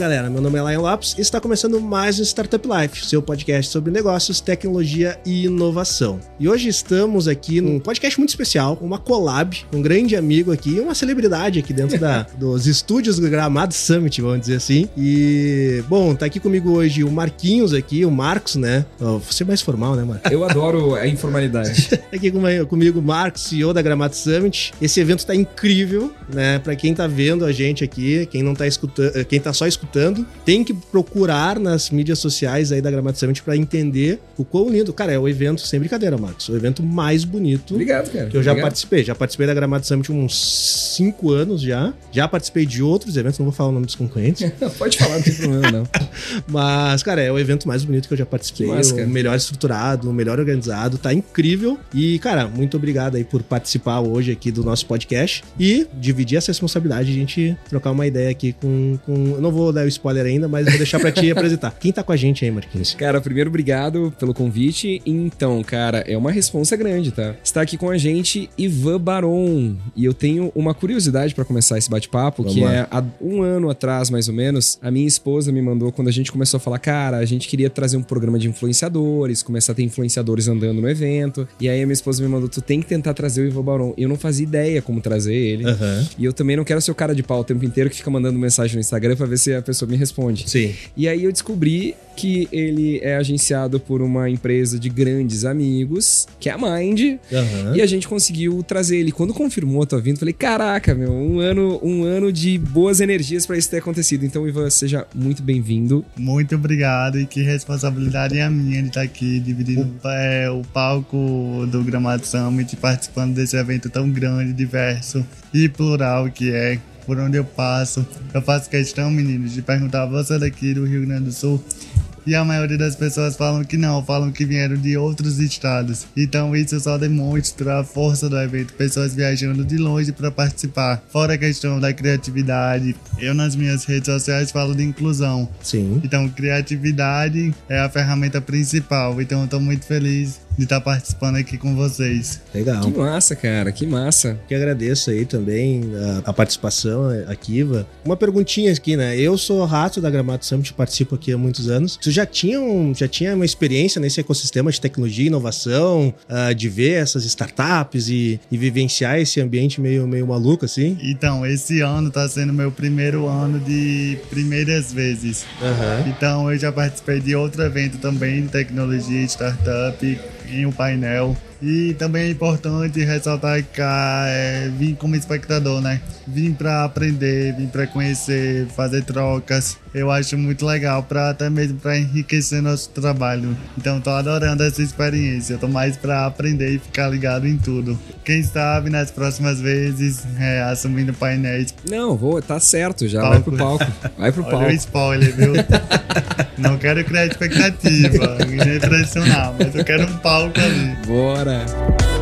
Galera, meu nome é Lion Lopes e está começando mais um Startup Life, seu podcast sobre negócios, tecnologia e inovação. E hoje estamos aqui num podcast muito especial, uma collab, um grande amigo aqui, uma celebridade aqui dentro da, dos estúdios do Gramado Summit, vamos dizer assim. E, bom, tá aqui comigo hoje o Marquinhos aqui, o Marcos, né? Oh, você é mais formal, né, Marcos? Eu adoro a informalidade. aqui comigo o Marcos, CEO da Gramado Summit. Esse evento tá incrível, né? Para quem tá vendo a gente aqui, quem não tá escutando, quem tá só escutando escutando, tem que procurar nas mídias sociais aí da Gramado Summit pra entender o quão lindo. Cara, é o evento, sem brincadeira, Marcos, o evento mais bonito. Obrigado, cara. Que eu já Obrigado. participei. Já participei da Gramado Summit uns 5 anos já. Já participei de outros eventos, não vou falar o nome dos concorrentes. Pode falar, não tem problema, não. Mas, cara, é o evento mais bonito que eu já participei. Massa, o melhor estruturado, o melhor organizado. Tá incrível. E, cara, muito obrigado aí por participar hoje aqui do nosso podcast e dividir essa responsabilidade de a gente trocar uma ideia aqui com. com... Eu não vou dar o spoiler ainda, mas vou deixar pra ti apresentar. Quem tá com a gente aí, Marquinhos? Cara, primeiro, obrigado pelo convite. Então, cara, é uma responsa grande, tá? Está aqui com a gente Ivan Baron. E eu tenho uma curiosidade pra começar esse bate-papo, que lá. é há um ano atrás, mais ou menos, a minha esposa me mandou quando a gente começou a falar, cara, a gente queria trazer um programa de influenciadores, começar a ter influenciadores andando no evento. E aí a minha esposa me mandou, tu tem que tentar trazer o Ivan Baron. Eu não fazia ideia como trazer ele. Aham. E eu também não quero ser o cara de pau o tempo inteiro que fica mandando mensagem no Instagram pra ver se a pessoa me responde. Sim. E aí eu descobri que ele é agenciado por uma empresa de grandes amigos, que é a Mind, Aham. e a gente conseguiu trazer ele. Quando confirmou a tua vinda, falei: "Caraca, meu, um ano, um ano de boas energias pra isso ter acontecido". Então, Ivan, seja muito bem-vindo. Muito obrigado e que responsabilidade é a minha de estar aqui dividindo é, o palco do Gramado Summit, participando desse evento tão grande, diverso e plural que é. Por onde eu passo, eu faço questão, meninos, de perguntar você é daqui do Rio Grande do Sul. E a maioria das pessoas falam que não, falam que vieram de outros estados. Então isso só demonstra a força do evento, pessoas viajando de longe para participar. Fora a questão da criatividade, eu nas minhas redes sociais falo de inclusão. Sim. Então, criatividade é a ferramenta principal. Então, eu tô muito feliz de estar participando aqui com vocês. Legal. Que massa, cara, que massa. Que agradeço aí também a, a participação aqui, Ivan. Uma perguntinha aqui, né? Eu sou rato da Gramado Summit, participo aqui há muitos anos. Tu já tinha, um, já tinha uma experiência nesse ecossistema de tecnologia e inovação, ah, de ver essas startups e, e vivenciar esse ambiente meio, meio maluco, assim? Então, esse ano tá sendo meu primeiro ano de primeiras vezes. Aham. Então, eu já participei de outro evento também de tecnologia e startup em um painel. E também é importante ressaltar que ah, é, vim como espectador, né? Vim para aprender, vim para conhecer, fazer trocas. Eu acho muito legal, pra, até mesmo para enriquecer nosso trabalho. Então, tô adorando essa experiência. Tô mais para aprender e ficar ligado em tudo. Quem sabe nas próximas vezes, é, assumindo painéis. Não, vou, tá certo já, Palco. vai pro palco. Vai pro Olha o palco. spoiler, viu? Não quero criar expectativa, me impressionar, mas eu quero um palco ali. Bora. Bora!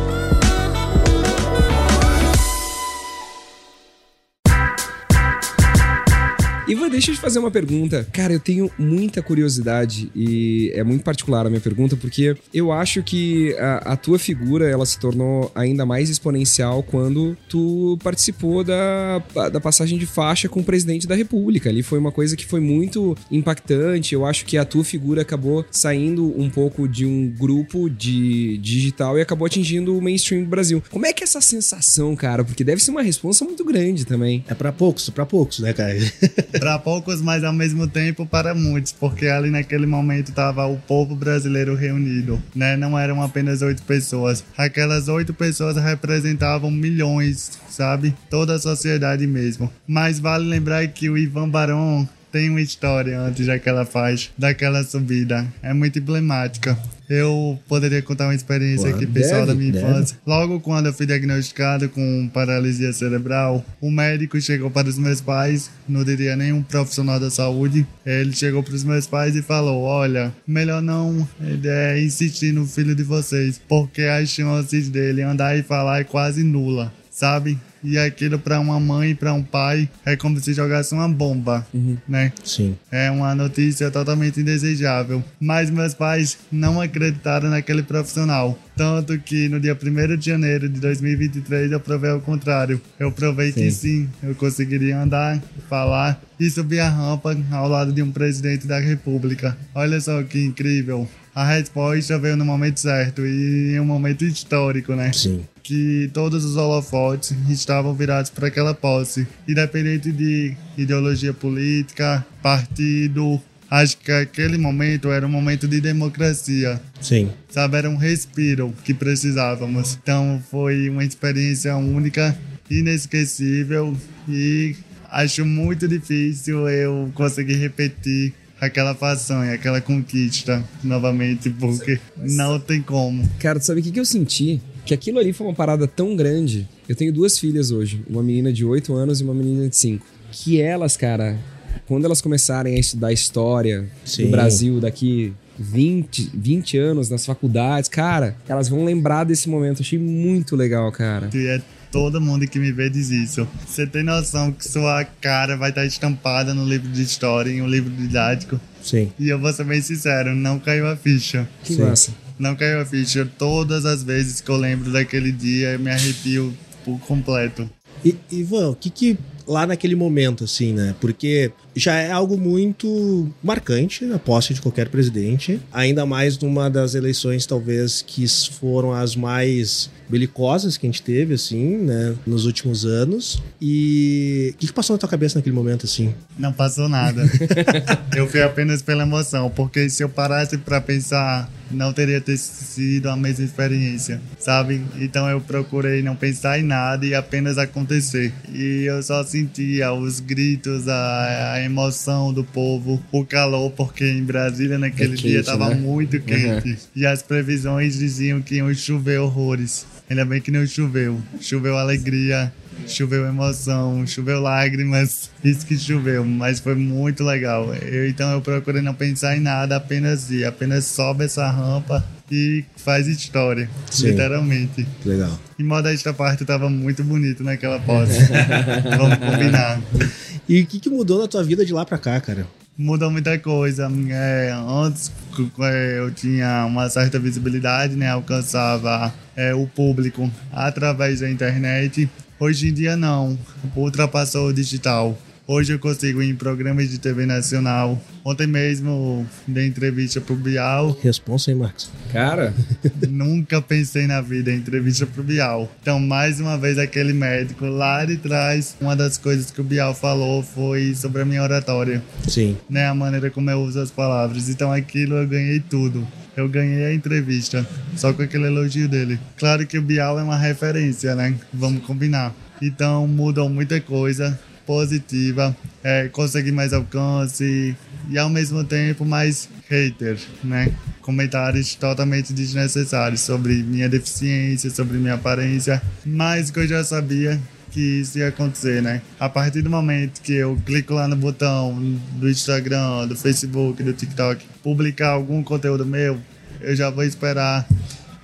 Ivan, deixa eu te fazer uma pergunta. Cara, eu tenho muita curiosidade e é muito particular a minha pergunta porque eu acho que a, a tua figura ela se tornou ainda mais exponencial quando tu participou da, da passagem de faixa com o presidente da República. Ali foi uma coisa que foi muito impactante. Eu acho que a tua figura acabou saindo um pouco de um grupo de digital e acabou atingindo o mainstream do Brasil. Como é que é essa sensação, cara? Porque deve ser uma responsa muito grande também. É pra poucos, pra poucos, né, cara? Para poucos, mas ao mesmo tempo para muitos, porque ali naquele momento tava o povo brasileiro reunido, né? Não eram apenas oito pessoas. Aquelas oito pessoas representavam milhões, sabe? Toda a sociedade mesmo. Mas vale lembrar que o Ivan Barão tem uma história antes daquela faixa, daquela subida. É muito emblemática. Eu poderia contar uma experiência Claro, aqui pessoal da deve, minha deve. infância. Logo quando eu fui diagnosticado com paralisia cerebral, o médico chegou para os meus pais, não diria nenhum profissional da saúde, ele chegou para os meus pais e falou: Olha, melhor não é, insistir no filho de vocês, porque as chances dele andar e falar é quase nula. sabe? E aquilo para uma mãe, para um pai, é como se jogasse uma bomba, né? Sim. É uma notícia totalmente indesejável. Mas meus pais não acreditaram naquele profissional. Tanto que no dia 1 de janeiro de 2023 eu provei o contrário. Eu provei que sim, eu conseguiria andar, falar e subir a rampa ao lado de um presidente da república. Olha só que incrível. A resposta veio no momento certo e em um momento histórico, né? Sim. que todos os holofotes estavam virados para aquela posse, independente de ideologia política, partido. Acho que aquele momento era um momento de democracia, Sim. sabe? Era um respiro que precisávamos. Então foi uma experiência única, inesquecível e acho muito difícil eu conseguir repetir aquela façanha, aquela conquista novamente, porque não tem como. Cara, tu sabe o que, que eu senti? Que aquilo ali foi uma parada tão grande. Eu tenho duas filhas hoje, uma menina de 8 anos e uma menina de 5. Que elas, cara, quando elas começarem a estudar história Sim. do Brasil daqui 20, 20 anos nas faculdades, cara, elas vão lembrar desse momento. Achei muito legal, cara. E é todo mundo que me vê diz isso. Você tem noção que sua cara vai estar estampada no livro de história, em um livro didático. Sim. E eu vou ser bem sincero, não caiu a ficha. Que Sim. massa. Não caiu a ficha. Todas as vezes que eu lembro daquele dia, eu me arrepio por completo. E, Ivan, o que que lá naquele momento, assim, né? Porque já é algo muito marcante a posse de qualquer presidente, ainda mais numa das eleições, talvez, que foram as mais belicosas que a gente teve, assim, né? Nos últimos anos. E o que, que passou na tua cabeça naquele momento, assim? Não passou nada. eu fui apenas pela emoção, porque se eu parasse pra pensar, não teria ter sido a mesma experiência, sabe? Então eu procurei não pensar em nada e apenas acontecer. E eu só sentia os gritos, a, a emoção do povo, o calor, porque em Brasília naquele É quente, dia tava né? muito quente. E as previsões diziam que iam chover horrores. Ainda bem que não choveu. Choveu alegria, choveu emoção, choveu lágrimas, isso que choveu, mas foi muito legal. Eu, então eu procurei não pensar em nada, apenas ir, apenas sobe essa rampa e faz história, Sim. literalmente. Legal. E modéstia à parte, tava muito bonito naquela posse. Vamos combinar. E o que, que mudou na tua vida de lá pra cá, cara? Mudou muita coisa. É, antes é, eu tinha uma certa visibilidade, né? Alcançava é, o público através da internet. Hoje em dia não. Ultrapassou o digital. Hoje eu consigo ir em programas de TV nacional. Ontem mesmo dei entrevista pro Bial. Responsa aí, Marcos. Cara, Nunca pensei na vida em entrevista pro Bial. Então, mais uma vez, aquele médico lá de trás, uma das coisas que o Bial falou foi sobre a minha oratória Sim. né, a maneira como eu uso as palavras. Então aquilo eu ganhei tudo. Eu ganhei a entrevista, só com aquele elogio dele. Claro que o Bial é uma referência, né? Vamos combinar. Então mudou muita coisa positiva, é, consegui mais alcance e ao mesmo tempo mais hater, né? Comentários totalmente desnecessários sobre minha deficiência, sobre minha aparência, mas que eu já sabia que isso ia acontecer, né? A partir do momento que eu clico lá no botão do Instagram, do Facebook, do TikTok, publicar algum conteúdo meu, eu já vou esperar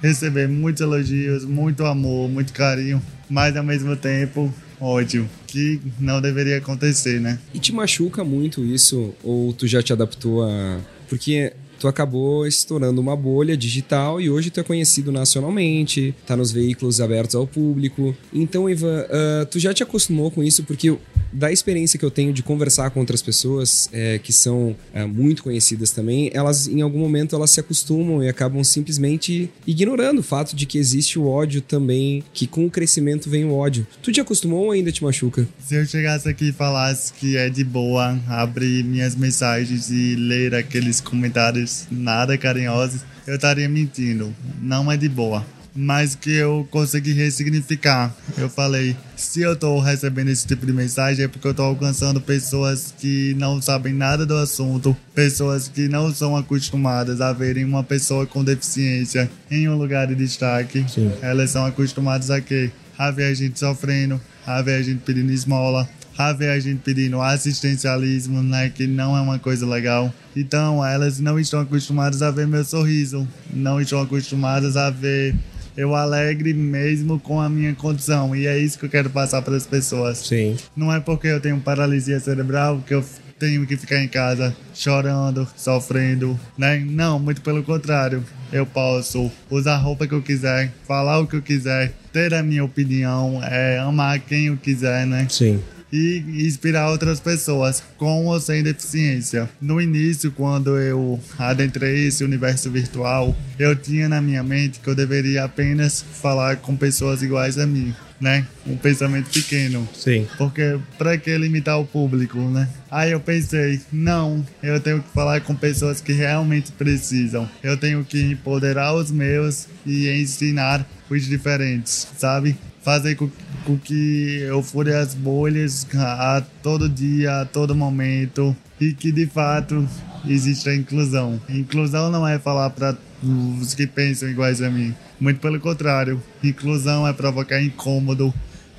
receber muitos elogios, muito amor, muito carinho, mas ao mesmo tempo ódio, que não deveria acontecer, né? E te machuca muito isso? Ou tu já te adaptou a. Porque tu acabou estourando uma bolha digital e hoje tu é conhecido nacionalmente, tá nos veículos abertos ao público. Então, Ivan, ah, tu já te acostumou com isso? Porque da experiência que eu tenho de conversar com outras pessoas eh, que são ah, muito conhecidas também, elas em algum momento elas se acostumam e acabam simplesmente ignorando o fato de que existe o ódio também, que com o crescimento vem o ódio. Tu te acostumou ou ainda te machuca? Se eu chegasse aqui e falasse que é de boa abrir minhas mensagens e ler aqueles comentários nada carinhosos, eu estaria mentindo. Não é de boa. Mas que eu consegui ressignificar. Eu falei, se eu tô recebendo esse tipo de mensagem é porque eu tô alcançando pessoas que não sabem nada do assunto, pessoas que não são acostumadas a verem uma pessoa com deficiência em um lugar de destaque. Sim. Elas são acostumadas a quê? A ver a gente sofrendo, a ver a gente pedindo esmola, a ver a gente pedindo assistencialismo, né? Que não é uma coisa legal. Então, elas não estão acostumadas a ver meu sorriso, não estão acostumadas a ver eu alegre mesmo com a minha condição. E é isso que eu quero passar para as pessoas. Sim. Não é porque eu tenho paralisia cerebral que eu tenho que ficar em casa chorando, sofrendo, né? Não, muito pelo contrário. Eu posso usar a roupa que eu quiser, falar o que eu quiser, ter a minha opinião, é, amar quem eu quiser, né? Sim e inspirar outras pessoas com ou sem deficiência. No início, quando eu adentrei esse universo virtual, eu tinha na minha mente que eu deveria apenas falar com pessoas iguais a mim. Né? Um pensamento pequeno. Sim. Porque para que limitar o público, né? Aí eu pensei, não, eu tenho que falar com pessoas que realmente precisam. Eu tenho que empoderar os meus e ensinar os diferentes, sabe? Fazer com com que eu fure as bolhas a todo dia, a todo momento e que de fato existe a inclusão. Inclusão não é falar para os que pensam iguais a mim, muito pelo contrário. Inclusão é provocar incômodo,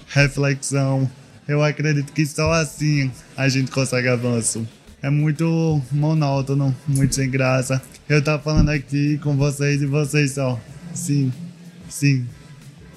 reflexão. Eu acredito que só assim a gente consegue avanço. É muito monótono, muito sem graça. Eu tava falando aqui com vocês e vocês só. Sim, sim,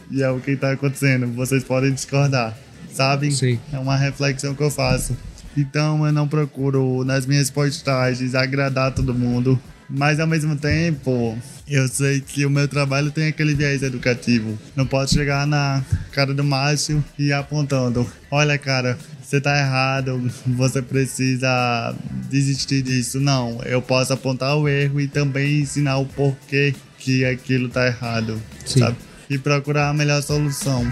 e é o que está acontecendo. Vocês podem discordar, sabem? Sim. É uma reflexão que eu faço. Então eu não procuro nas minhas postagens agradar todo mundo, mas ao mesmo tempo eu sei que o meu trabalho tem aquele viés educativo. Não posso chegar na cara do Márcio e apontando: olha, cara, você tá errado, você precisa desistir disso. Não, eu posso apontar o erro e também ensinar o porquê que aquilo tá errado, Sim. sabe? E procurar a melhor solução.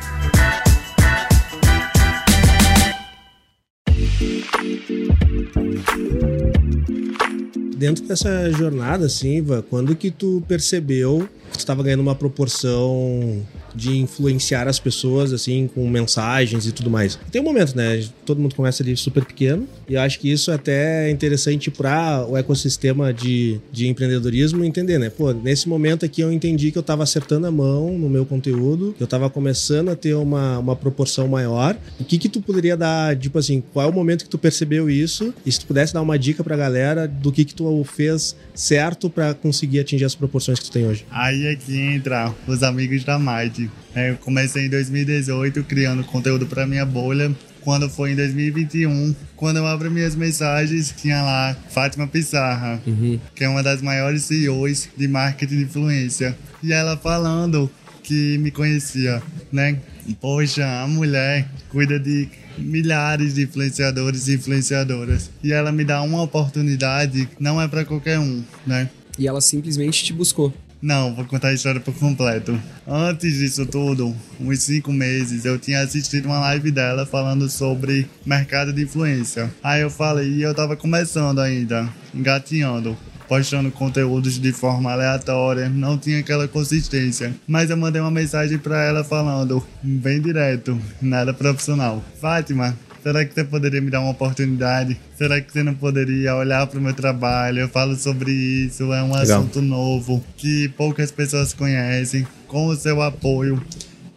Dentro dessa jornada, assim, quando que tu percebeu que tu estava ganhando uma proporção de influenciar as pessoas, assim, com mensagens e tudo mais. Tem um momento, né? Todo mundo começa ali super pequeno, e eu acho que isso até é interessante para o ecossistema de, de empreendedorismo entender, né? Pô, nesse momento aqui eu entendi que eu estava acertando a mão no meu conteúdo, que eu estava começando a ter uma, uma proporção maior. O que que tu poderia dar, tipo assim, qual é o momento que tu percebeu isso? E se tu pudesse dar uma dica pra galera do que que tu fez certo para conseguir atingir as proporções que tu tem hoje? Aí é que entra os amigos da Might. É, eu comecei em 2018 criando conteúdo para minha bolha. Quando foi em 2021, quando eu abro minhas mensagens, tinha lá Fátima Pissarra, Uhum. que é uma das maiores CEOs de marketing de influência. E ela falando que me conhecia, né? Poxa, a mulher cuida de milhares de influenciadores e influenciadoras. E ela me dá uma oportunidade, não é para qualquer um, né? E ela simplesmente te buscou. Não, vou contar a história por completo. Antes disso tudo, uns cinco meses, eu tinha assistido uma live dela falando sobre mercado de influência. Aí eu falei, e eu tava começando ainda, engatinhando. Postando conteúdos de forma aleatória, não tinha aquela consistência. Mas eu mandei uma mensagem pra ela falando, bem direto, nada profissional. Fátima, Será que você poderia me dar uma oportunidade? Será que você não poderia olhar para o meu trabalho? Eu falo sobre isso, é um Legal. assunto novo que poucas pessoas conhecem. Com o seu apoio,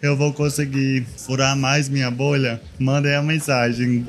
eu vou conseguir furar mais minha bolha. Mandei a mensagem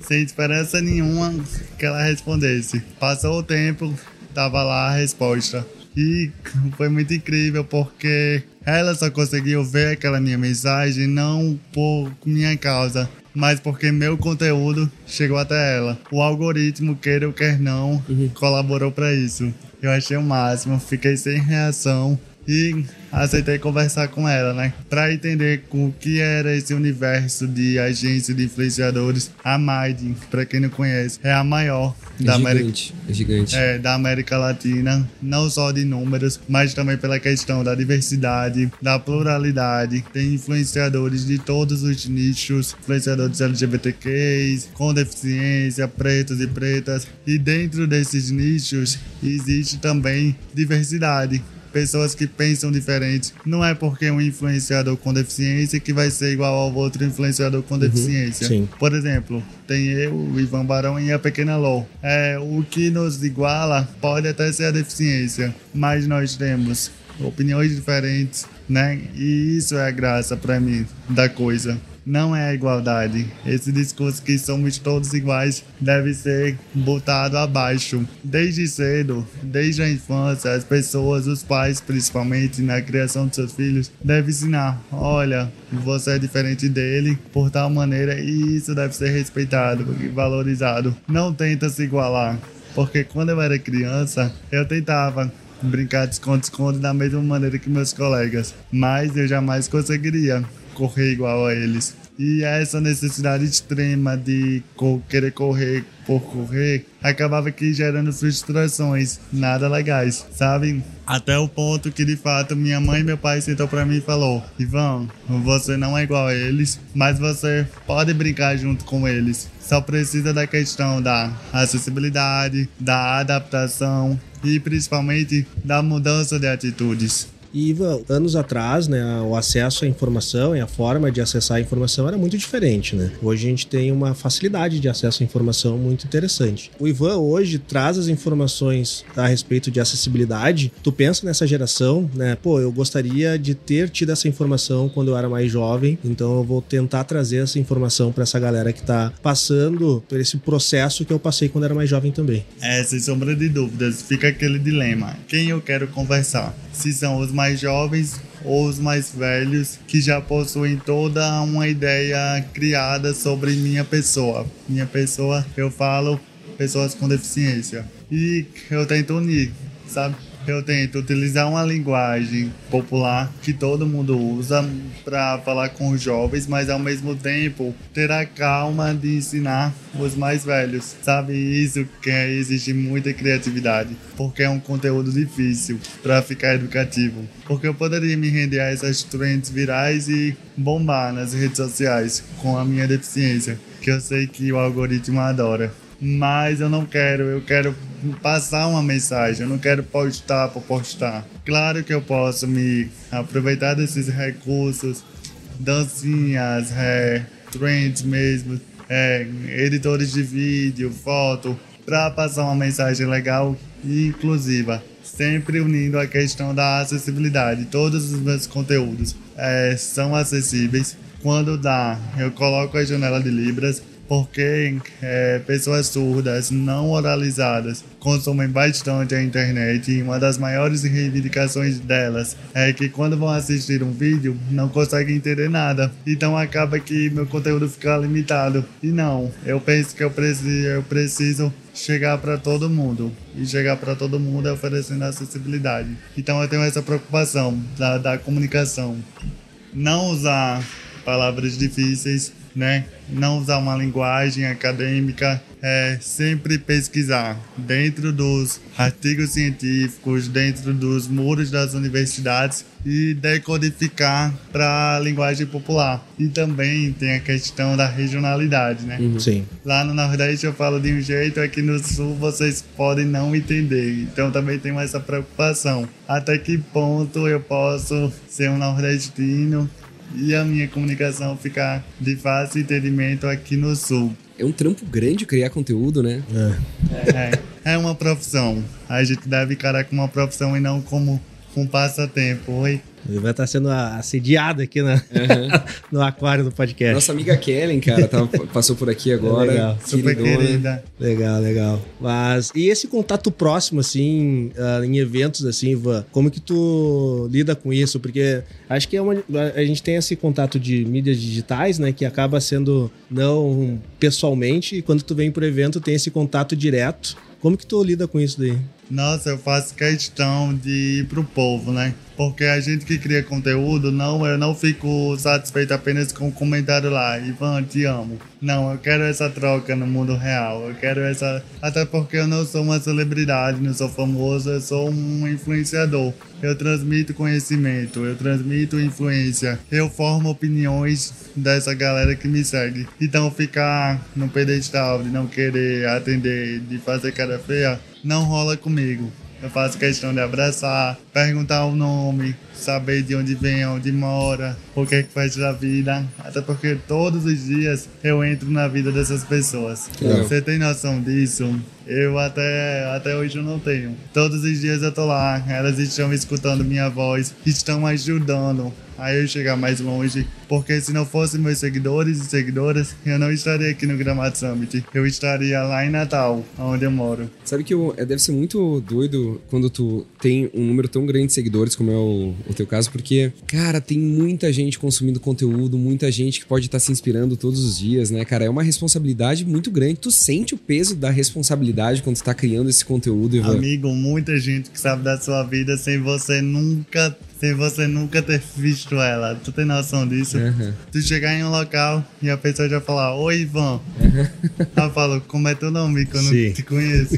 sem esperança nenhuma que ela respondesse. Passou o tempo, tava lá a resposta. E foi muito incrível porque ela só conseguiu ver aquela minha mensagem não por minha causa, mas porque meu conteúdo chegou até ela. O algoritmo, queira ou quer não, colaborou para isso. Eu achei o máximo, fiquei sem reação e aceitei conversar com ela, né? Para entender o que era esse universo de agência de influenciadores. A Maiden, para quem não conhece, é a maior É da América gigante. É gigante. é, da América Latina, não só de números, mas também pela questão da diversidade, da pluralidade. Tem influenciadores de todos os nichos, influenciadores LGBTQs, com deficiência, pretos e pretas. E dentro desses nichos existe também diversidade. Pessoas que pensam diferente. Não é porque um influenciador com deficiência que vai ser igual ao outro influenciador com deficiência. sim. Por exemplo, tem eu, o Ivan Barão e a Pequena Ló. É, o que nos iguala pode até ser a deficiência, mas nós temos opiniões diferentes, né? E isso é a graça para mim da coisa. Não é a igualdade. Esse discurso que somos todos iguais deve ser botado abaixo. Desde cedo, desde a infância, as pessoas, os pais principalmente, na criação de seus filhos, devem ensinar: olha, você é diferente dele por tal maneira e isso deve ser respeitado e valorizado. Não tenta se igualar. Porque quando eu era criança, eu tentava brincar de esconde-esconde da mesma maneira que meus colegas, mas eu jamais conseguiria correr igual a eles. E essa necessidade extrema de querer correr por correr acabava aqui gerando frustrações nada legais, sabe? Até o ponto que de fato minha mãe e meu pai sentou para mim e falou: Ivan, você não é igual a eles, mas você pode brincar junto com eles. Só precisa da questão da acessibilidade, da adaptação e principalmente da mudança de atitudes. E anos atrás, né, o acesso à informação e a forma de acessar a informação era muito diferente, né? Hoje a gente tem uma facilidade de acesso à informação muito interessante. O Ivan hoje traz as informações a respeito de acessibilidade. Tu pensa nessa geração, né? Pô, eu gostaria de ter tido essa informação quando eu era mais jovem, então eu vou tentar trazer essa informação para essa galera que tá passando por esse processo que eu passei quando era mais jovem também. É, sem sombra de dúvidas, fica aquele dilema. Quem eu quero conversar? Se são os mais mais jovens ou os mais velhos que já possuem toda uma ideia criada sobre minha pessoa. Minha pessoa, eu falo pessoas com deficiência. E eu tento unir, sabe? Eu tento utilizar uma linguagem popular que todo mundo usa para falar com os jovens, mas ao mesmo tempo ter a calma de ensinar os mais velhos. Sabe isso que exige muita criatividade, porque é um conteúdo difícil para ficar educativo. Porque eu poderia me render a essas trends virais e bombar nas redes sociais com a minha deficiência, que eu sei que o algoritmo adora mas eu não quero, eu quero passar uma mensagem, eu não quero postar por postar. Claro que eu posso me aproveitar desses recursos, dancinhas, é, trends mesmo, é, editores de vídeo, foto, para passar uma mensagem legal e inclusiva. Sempre unindo a questão da acessibilidade. Todos os meus conteúdos é, são acessíveis. Quando dá, eu coloco a janela de Libras porque é, pessoas surdas, não oralizadas, consomem bastante a internet e uma das maiores reivindicações delas é que quando vão assistir um vídeo não conseguem entender nada. Então acaba que meu conteúdo fica limitado. E não, eu penso que eu preciso, eu preciso chegar para todo mundo. E chegar para todo mundo é oferecendo acessibilidade. Então eu tenho essa preocupação da, da comunicação. Não usar palavras difíceis né? Não usar uma linguagem acadêmica, é sempre pesquisar dentro dos artigos científicos, dentro dos muros das universidades e decodificar para a linguagem popular. E também tem a questão da regionalidade, né? Uhum. Sim. Lá no Nordeste eu falo de um jeito, aqui no Sul vocês podem não entender. Então também tenho essa preocupação. Até que ponto eu posso ser um nordestino e a minha comunicação ficar de fácil entendimento aqui no Sul. É um trampo grande criar conteúdo, né? É. é, é uma profissão. A gente deve encarar como uma profissão e não como um passatempo. Oi? Ele vai estar sendo assediado aqui na, uhum. no aquário do podcast. Nossa amiga Kellen, cara, tá, passou por aqui agora. Legal. Super querida. Legal, legal. Mas, e esse contato próximo, assim, uh, em eventos, assim, Ivan, como que tu lida com isso? Porque acho que é uma, a gente tem esse contato de mídias digitais, né, que acaba sendo não pessoalmente, e quando tu vem pro evento tem esse contato direto. Como que tu lida com isso daí? Nossa, eu faço questão de ir pro povo, né? Porque a gente que cria conteúdo, não, eu não fico satisfeito apenas com o um comentário lá, Ivan, te amo. Não, eu quero essa troca no mundo real. Eu quero essa. Até porque eu não sou uma celebridade, não sou famoso, eu sou um influenciador. Eu transmito conhecimento, eu transmito influência, eu formo opiniões dessa galera que me segue. Então ficar no pedestal de não querer atender, de fazer cara feia, não rola comigo. Eu faço questão de abraçar, perguntar o nome, saber de onde vem, onde mora, o que é que faz da vida. Até porque todos os dias eu entro na vida dessas pessoas. Você tem noção disso? Eu até, até hoje eu não tenho. Todos os dias eu tô lá, elas estão escutando minha voz, estão ajudando a eu chegar mais longe, porque se não fossem meus seguidores e seguidoras, eu não estaria aqui no Gramado Summit. Eu estaria lá em Natal, onde eu moro. Sabe que eu, é, deve ser muito doido quando tu tem um número tão grande de seguidores, como é o, o teu caso, porque, cara, tem muita gente consumindo conteúdo, muita gente que pode estar se inspirando todos os dias, né, cara? É uma responsabilidade muito grande. Tu sente o peso da responsabilidade quando tu tá criando esse conteúdo, Ivan? Amigo, muita gente que sabe da sua vida sem você nunca sem você nunca ter visto ela. Tu tem noção disso? Uhum. Tu chegar em um local e a pessoa já falar, oi Ivan. Uhum. Ela fala, como é teu nome eu Sim. te conheço?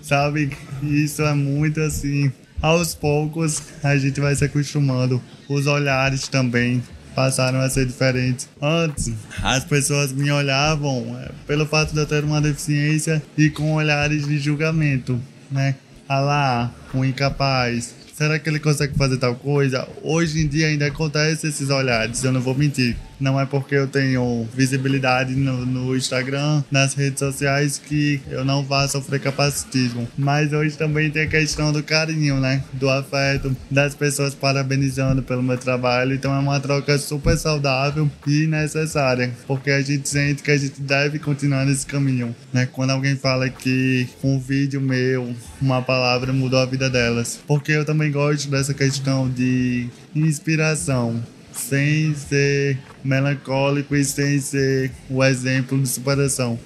Sabe? Isso é muito assim. Aos poucos a gente vai se acostumando. Os olhares também passaram a ser diferentes. Antes, as pessoas me olhavam é, pelo fato de eu ter uma deficiência e com olhares de julgamento, né? Ah lá, um incapaz, Será que ele consegue fazer tal coisa? Hoje em dia ainda acontece esses olhares, eu não vou mentir. Não é porque eu tenho visibilidade no, no, Instagram, nas redes sociais, que eu não vá sofrer capacitismo. Mas hoje também tem a questão do carinho, né? Do afeto, das pessoas parabenizando pelo meu trabalho. Então é uma troca super saudável e necessária, porque a gente sente que a gente deve continuar nesse caminho, né? Quando alguém fala que um vídeo meu, uma palavra mudou a vida delas. Porque eu também gosto dessa questão de inspiração sem ser melancólico e sem ser o exemplo de superação.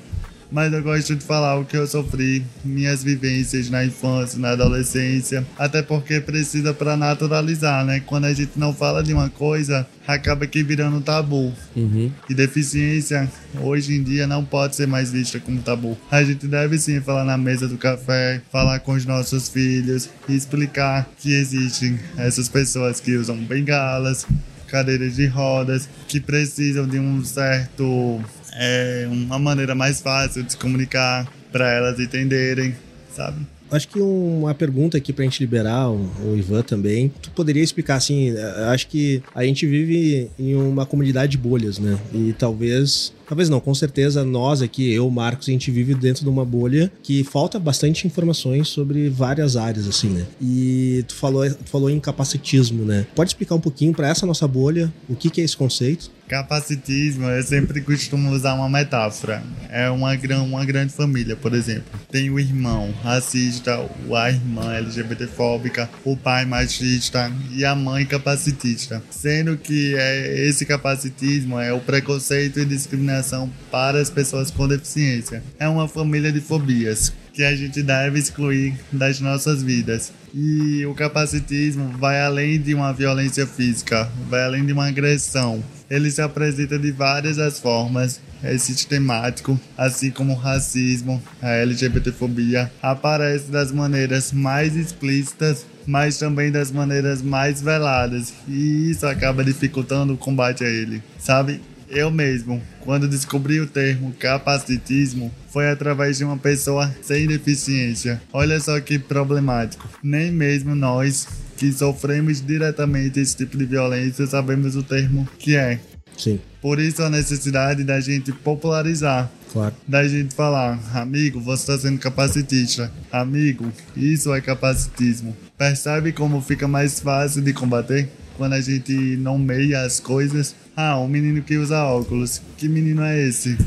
Mas eu gosto de falar o que eu sofri, minhas vivências na infância, na adolescência, até porque precisa para naturalizar, né? Quando a gente não fala de uma coisa, acaba que virando tabu. Uhum. E deficiência, hoje em dia, não pode ser mais vista como tabu. A gente deve sim falar na mesa do café, falar com os nossos filhos e explicar que existem essas pessoas que usam bengalas, cadeiras de rodas, que precisam de um certo. É, uma maneira mais fácil de se comunicar para elas entenderem, sabe? Acho que uma pergunta aqui pra gente liberar, o, o Ivan também. Tu poderia explicar assim, acho que a gente vive em uma comunidade de bolhas, né? E talvez Talvez não, com certeza nós aqui, eu, Marcos, a gente vive dentro de uma bolha que falta bastante informações sobre várias áreas, assim, né? E tu falou, tu falou em capacitismo, né? Pode explicar um pouquinho para essa nossa bolha o que, que é esse conceito? Capacitismo, eu sempre costumo usar uma metáfora. É uma, uma grande família, por exemplo. Tem o irmão racista, a irmã LGBTfóbica, o pai machista e a mãe capacitista. Sendo que é, esse capacitismo é o preconceito e discriminação para as pessoas com deficiência. É uma família de fobias que a gente deve excluir das nossas vidas. E o capacitismo vai além de uma violência física, vai além de uma agressão. Ele se apresenta de várias as formas, é sistemático, assim como o racismo, a LGBTfobia, aparece das maneiras mais explícitas, mas também das maneiras mais veladas, e isso acaba dificultando o combate a ele, sabe? Eu mesmo, quando descobri o termo capacitismo, foi através de uma pessoa sem deficiência. Olha só que problemático. Nem mesmo nós que sofremos diretamente esse tipo de violência sabemos o termo que é. Sim. Por isso a necessidade da gente popularizar. Claro. Da gente falar, amigo, você está sendo capacitista. Amigo, isso é capacitismo. Percebe como fica mais fácil de combater? Quando a gente nomeia as coisas. Ah, um menino que usa óculos. Que menino é esse?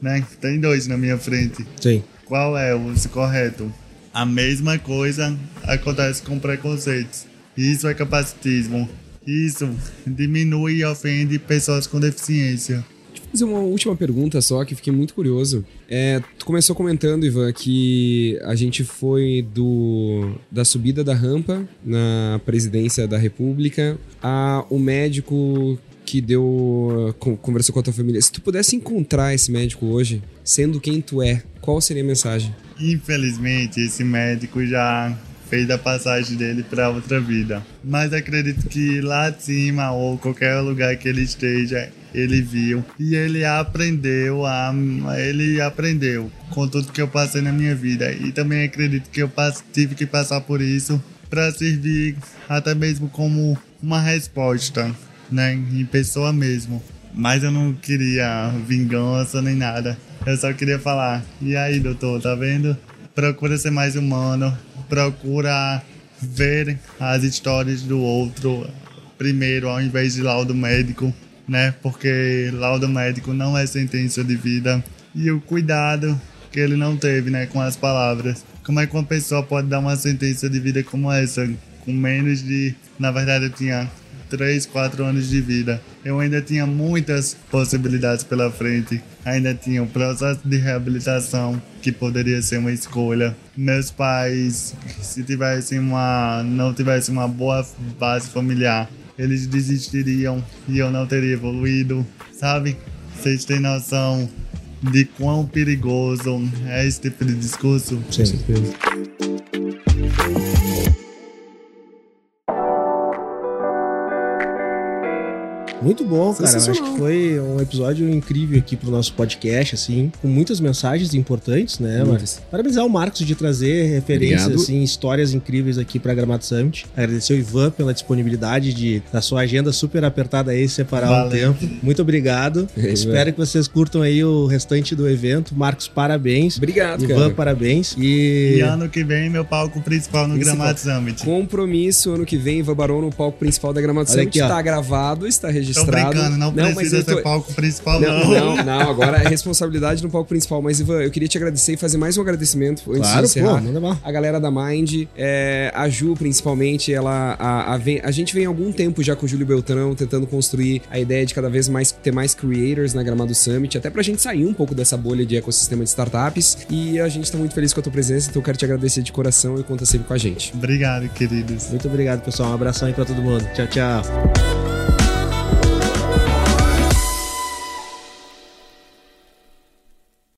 Né? Tem dois na minha frente. Sim. Qual é o correto? A mesma coisa acontece com preconceitos. Isso é capacitismo. Isso diminui e ofende pessoas com deficiência. Deixa eu fazer uma última pergunta só, que fiquei muito curioso. É, tu começou comentando, Ivan, que a gente foi do da subida da rampa na presidência da República a o médico que deu conversou com a tua família. Se tu pudesse encontrar esse médico hoje, sendo quem tu é, qual seria a mensagem? Infelizmente, esse médico já fez a passagem dele para outra vida. Mas acredito que lá de cima ou qualquer lugar que ele esteja, ele viu e ele aprendeu a ele aprendeu com tudo que eu passei na minha vida e também acredito que eu tive que passar por isso para servir até mesmo como uma resposta, né, em pessoa mesmo. Mas eu não queria vingança nem nada. Eu só queria falar: "E aí, doutor, tá vendo? Procura ser mais humano, procura ver as histórias do outro, primeiro ao invés de laudo médico, né? Porque laudo médico não é sentença de vida. E o cuidado que ele não teve, né, com as palavras. Como é que uma pessoa pode dar uma sentença de vida como essa, com menos de. Na verdade, eu tinha 3, 4 anos de vida. Eu ainda tinha muitas possibilidades pela frente. Ainda tinha um processo de reabilitação que poderia ser uma escolha. Meus pais, se tivessem uma, não tivessem uma boa base familiar, eles desistiriam e eu não teria evoluído, sabe? Vocês têm noção de quão perigoso é esse tipo de discurso? Com certeza. Muito bom, cara. Eu acho que foi um episódio incrível aqui pro nosso podcast, assim, com muitas mensagens importantes, né, Marcos? Parabenizar o Marcos de trazer referências, Obrigado. assim, histórias incríveis aqui pra Gramado Summit. Agradecer o Ivan pela disponibilidade de, da sua agenda super apertada aí, separar um Valeu. tempo. Muito obrigado. É. Espero que vocês curtam aí o restante do evento. Marcos, parabéns. Obrigado, Ivan, cara. parabéns. E E ano que vem, meu palco principal no. Gramado Summit. Compromisso ano que vem, Ivan Barão no palco principal da Gramado Olha Summit. aqui, ó. Está gravado, está Tô registrado. brincando, não, mas precisa eu tô- ser palco principal, Não, não. não, não, agora é responsabilidade no palco principal. Mas, Ivan, eu queria te agradecer e fazer mais um agradecimento antes Claro, de encerrar. pô. A galera da Mind, é, a Ju principalmente, ela. A, a, vem- a gente vem há algum tempo já com o Júlio Beltrão tentando construir a ideia de cada vez mais ter mais creators na Gramado Summit, até pra gente sair um pouco dessa bolha de ecossistema de startups. E a gente tá muito feliz com a tua presença, então eu quero te agradecer de coração e conta sempre com a gente. Obrigado, queridos. Muito obrigado, pessoal. Um abração aí pra todo mundo. Tchau, tchau.